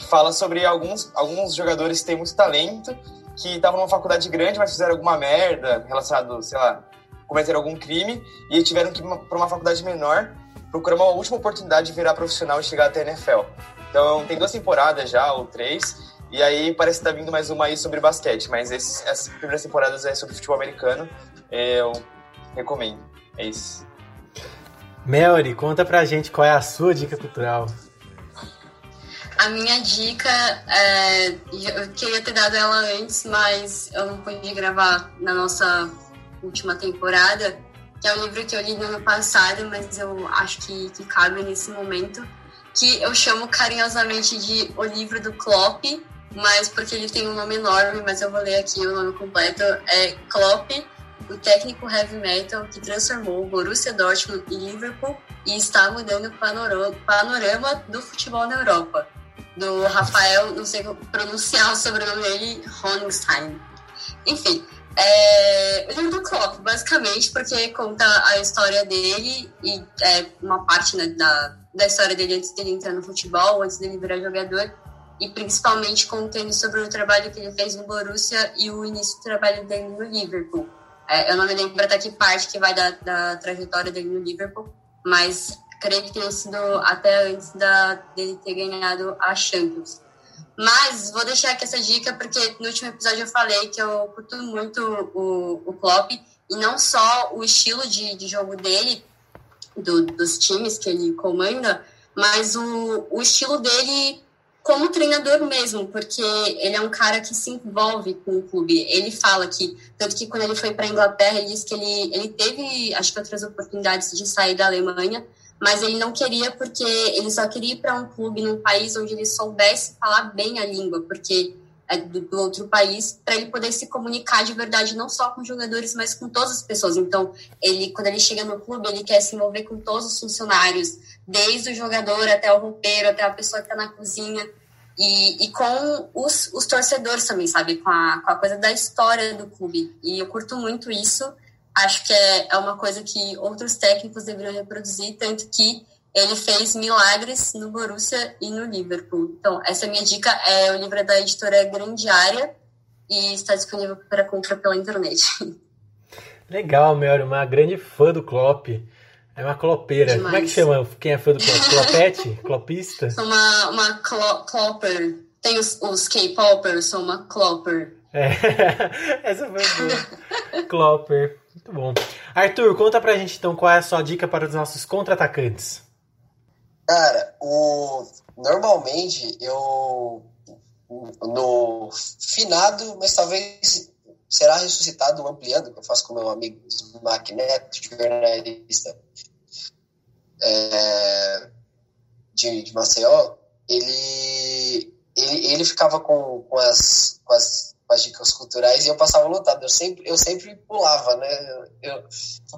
que fala sobre alguns, alguns jogadores que têm muito talento, que estavam numa faculdade grande, mas fizeram alguma merda relacionado, sei lá, cometeram algum crime, e tiveram que ir para uma faculdade menor procurar uma última oportunidade de virar profissional e chegar até a NFL. Então, tem duas temporadas já, ou três, e aí parece que tá vindo mais uma aí sobre basquete, mas esses, essas primeiras temporadas é sobre futebol americano, eu recomendo. É isso. Melody, conta pra gente qual é a sua dica cultural. A minha dica, é, eu queria ter dado ela antes, mas eu não pude gravar na nossa última temporada, que é um livro que eu li no ano passado, mas eu acho que, que cabe nesse momento, que eu chamo carinhosamente de O Livro do Klopp, mas porque ele tem um nome enorme, mas eu vou ler aqui o nome completo, é Klopp, o técnico heavy metal que transformou o Borussia Dortmund e Liverpool e está mudando o panorama do futebol na Europa. Do Rafael, não sei pronunciar o sobrenome dele, Honigstein. Enfim, é, o livro do Klopp, basicamente, porque conta a história dele e é uma parte né, da, da história dele antes dele entrar no futebol, antes dele virar jogador, e principalmente contando sobre o trabalho que ele fez no Borussia e o início do trabalho dele no Liverpool. É, eu não me lembro até que parte que vai da, da trajetória dele no Liverpool, mas creio que tenha sido até antes da, dele ter ganhado a Champions. Mas vou deixar aqui essa dica porque no último episódio eu falei que eu curto muito o, o Klopp e não só o estilo de, de jogo dele, do, dos times que ele comanda, mas o, o estilo dele como treinador mesmo, porque ele é um cara que se envolve com o clube. Ele fala que, tanto que quando ele foi para a Inglaterra, ele disse que ele, ele teve, acho que outras oportunidades de sair da Alemanha, mas ele não queria porque ele só queria ir para um clube num país onde ele soubesse falar bem a língua, porque é do, do outro país, para ele poder se comunicar de verdade, não só com jogadores, mas com todas as pessoas. Então, ele, quando ele chega no clube, ele quer se envolver com todos os funcionários, desde o jogador até o roupeiro, até a pessoa que está na cozinha. E, e com os, os, torcedores também, sabe? Com a, com a coisa da história do clube. E eu curto muito isso. Acho que é, é uma coisa que outros técnicos deveriam reproduzir, tanto que ele fez milagres no Borussia e no Liverpool. Então, essa minha dica é o livro da editora Grandiária e está disponível para compra pela internet. Legal, Mel, uma grande fã do Klopp. É uma clopeira. Demais. Como é que chama quem é fã do Klopp? Clopete? Clopista? Sou uma, uma clo clopper. Tem os, os K-popers, sou uma clopper. É, essa foi boa. clopper. Muito bom. Arthur, conta pra gente então qual é a sua dica para os nossos contra-atacantes. Cara, o... normalmente eu no finado, mas talvez será ressuscitado ampliando, que eu faço com meu amigo Smack Neto, jornalista é, de, de Maceió, ele, ele, ele ficava com, com, as, com, as, as dicas culturais e eu passava lotado. Eu sempre, eu sempre pulava, né? Eu,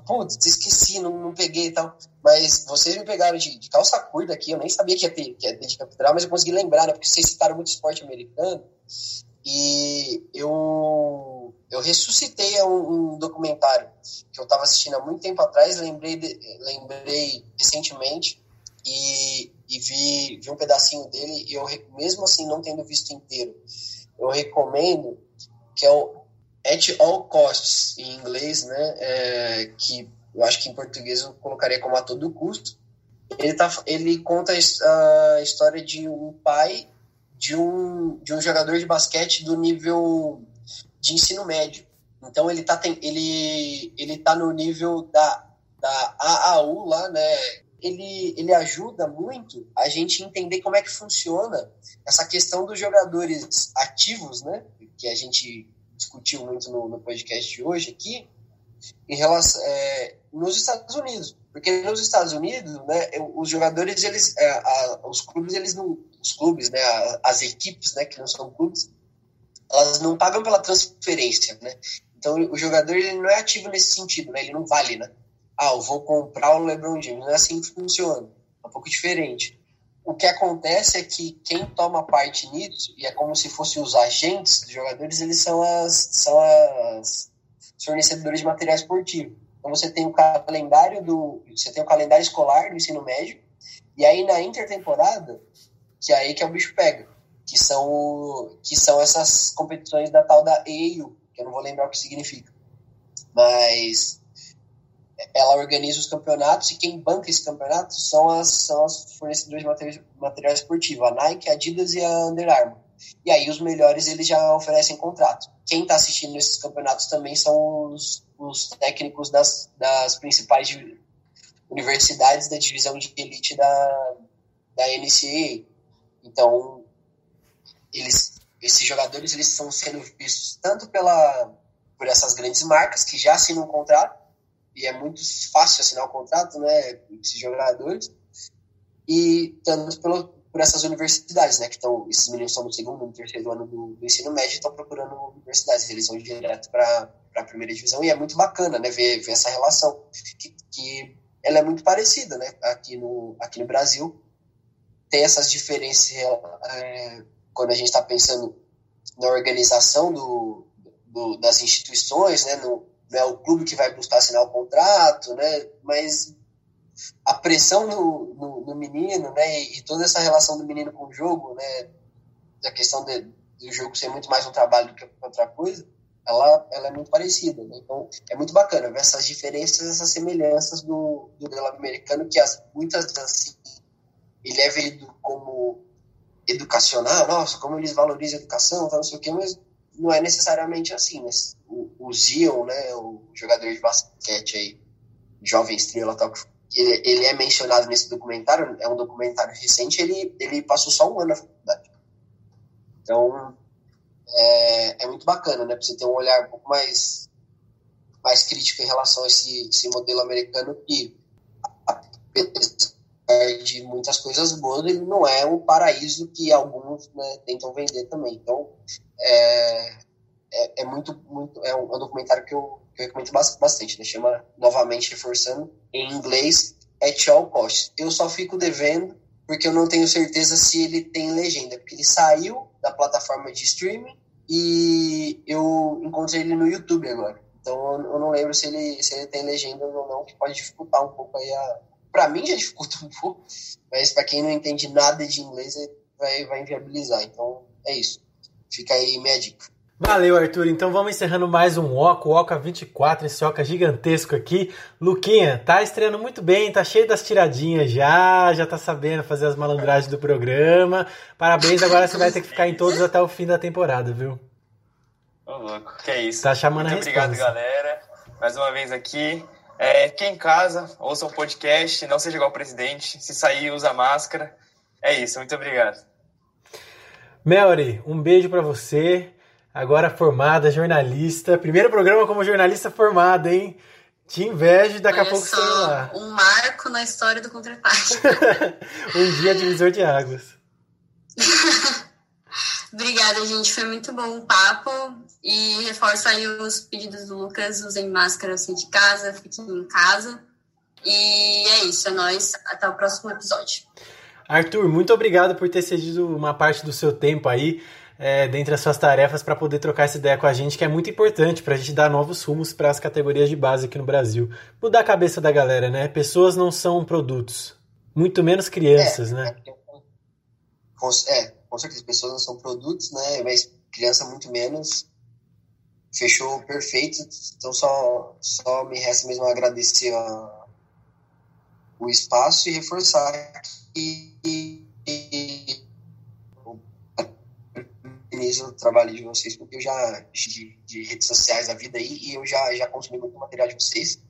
putz, esqueci, não, não peguei e tal. Mas vocês me pegaram de, de calça curta aqui, eu nem sabia que ia ter, que ia ter dica cultural, mas eu consegui lembrar, né? Porque vocês citaram muito esporte americano. E eu, eu ressuscitei um, um documentário que eu estava assistindo há muito tempo atrás, lembrei, de, lembrei recentemente e, e vi, vi um pedacinho dele e eu, mesmo assim, não tendo visto inteiro, eu recomendo que é o At All Costs, em inglês, né? É, que eu acho que em português eu colocaria como a todo custo. Ele, tá, ele conta a história de um pai de um, de um jogador de basquete do nível de ensino médio. Então ele tá, tem, ele, ele tá no nível da, da AAU lá, né? Ele, ele ajuda muito a gente entender como é que funciona essa questão dos jogadores ativos, né? Que a gente discutiu muito no, no podcast de hoje aqui, em relação, é, nos Estados Unidos. Porque nos Estados Unidos, né, os jogadores, eles, é, a, os clubes, eles não, os clubes, né, as equipes, né, que não são clubes, elas não pagam pela transferência, né? Então o jogador ele não é ativo nesse sentido, né? Ele não vale, né? Ah, eu vou comprar o LeBron James. Não é assim que funciona. É um pouco diferente. O que acontece é que quem toma parte nisso, e é como se fossem os agentes dos jogadores, eles são as, são as fornecedores de material esportivo. Então você tem o calendário do, você tem o calendário escolar do ensino médio, e aí na intertemporada que é aí que é o bicho pega, que são, que são essas competições da tal da AAU, que eu não vou lembrar o que significa. Mas ela organiza os campeonatos e quem banca esses campeonatos são as, são as fornecedores de material, material esportivo, a Nike, a Adidas e a Under Armour. E aí os melhores eles já oferecem contrato. Quem está assistindo esses campeonatos também são os, os técnicos das, das principais universidades da divisão de elite da, da NCAA. Então, eles, esses jogadores eles estão sendo vistos tanto pela, por essas grandes marcas que já assinam um contrato, e é muito fácil assinar o contrato, né, esses jogadores, e tanto pelo, por essas universidades, né, que estão, esses meninos estão no segundo, no terceiro ano do, do ensino médio estão procurando universidades, eles vão direto para a primeira divisão, e é muito bacana, né, ver, ver essa relação, que, que ela é muito parecida, né, aqui no, aqui no Brasil, tem essas diferenças é, quando a gente está pensando na organização do, do, das instituições, né, no, é o clube que vai buscar assinar o contrato, né, mas a pressão no, no, no menino, né, e, toda essa relação do menino com o jogo, né, da questão de, do jogo ser muito mais um trabalho do que outra coisa, ela, ela é muito parecida. Né? Então, é muito bacana ver essas diferenças, essas semelhanças do, do americano, que as, muitas assim, ele é visto como educacional, nossa, como eles valorizam a educação, tá, não sei o quê, mas não é necessariamente assim. Mas o, o Zion, né, o jogador de basquete aí, jovem estrela, tal, ele, ele é mencionado nesse documentário, é um documentário recente, ele, ele passou só um ano na faculdade. Então, é, é muito bacana, né, para você ter um olhar um pouco mais, mais crítico em relação a esse, esse modelo americano que, apesar de muitas coisas boas, ele não é o paraíso que alguns né, tentam vender também. Então, é, é, é, muito, muito é um, é um documentário que eu, que eu recomendo bastante, né? Chama, novamente reforçando, em inglês, At All Costs. Eu só fico devendo porque eu não tenho certeza se ele tem legenda, porque ele saiu da plataforma de streaming e eu encontrei ele no YouTube agora. Então eu não lembro se ele, se ele tem legenda ou não, que pode dificultar um pouco aí a, para mim já dificulta um pouco, mas para quem não entende nada de inglês vai, vai inviabilizar. Então é isso. Fica aí minha dica. Valeu, Arthur. Então vamos encerrando mais um Oca, o Oca 24, esse Oca gigantesco aqui. Luquinha, tá estreando muito bem, tá cheio das tiradinhas já, já tá sabendo fazer as malandragens do programa. Parabéns, agora você vai ter que ficar em todos até o fim da temporada, viu? Ô, louco, que é isso. Tá chamando muito a resposta. Obrigado, galera. Mais uma vez aqui. É, fique em casa, ouça o podcast, não seja igual o presidente. Se sair, usa máscara. É isso, muito obrigado. Melody, um beijo para você. Agora formada, jornalista. Primeiro programa como jornalista formada, hein? Te invejo, daqui Olha a pouco você lá. Um marco na história do Contraparte. um dia divisor de águas. Obrigada, gente. Foi muito bom o papo. E reforço aí os pedidos do Lucas: usem máscara assim de casa, fiquem em casa. E é isso, é nóis. Até o próximo episódio. Arthur, muito obrigado por ter cedido uma parte do seu tempo aí, é, dentre as suas tarefas, para poder trocar essa ideia com a gente, que é muito importante para a gente dar novos rumos para as categorias de base aqui no Brasil. Mudar a cabeça da galera, né? Pessoas não são produtos, muito menos crianças, é, né? É, é com certeza, pessoas não são produtos, né? Mas criança muito menos. Fechou perfeito, então só, só me resta mesmo agradecer a, o espaço e reforçar que, o trabalho de vocês, porque eu já, de, de, redes sociais da vida aí, e eu já, já consumi muito material de vocês.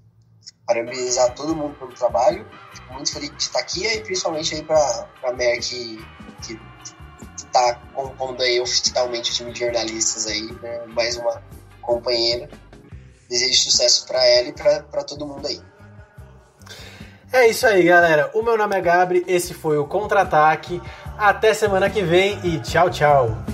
Parabenizar todo mundo pelo trabalho, fico muito feliz de estar aqui, e principalmente aí para a Mer, que, que está compondo aí oficialmente o time de jornalistas aí, né? mais uma companheira. Desejo sucesso para ela e para todo mundo aí. É isso aí, galera. O meu nome é Gabri, esse foi o Contra-Ataque. Até semana que vem e tchau, tchau.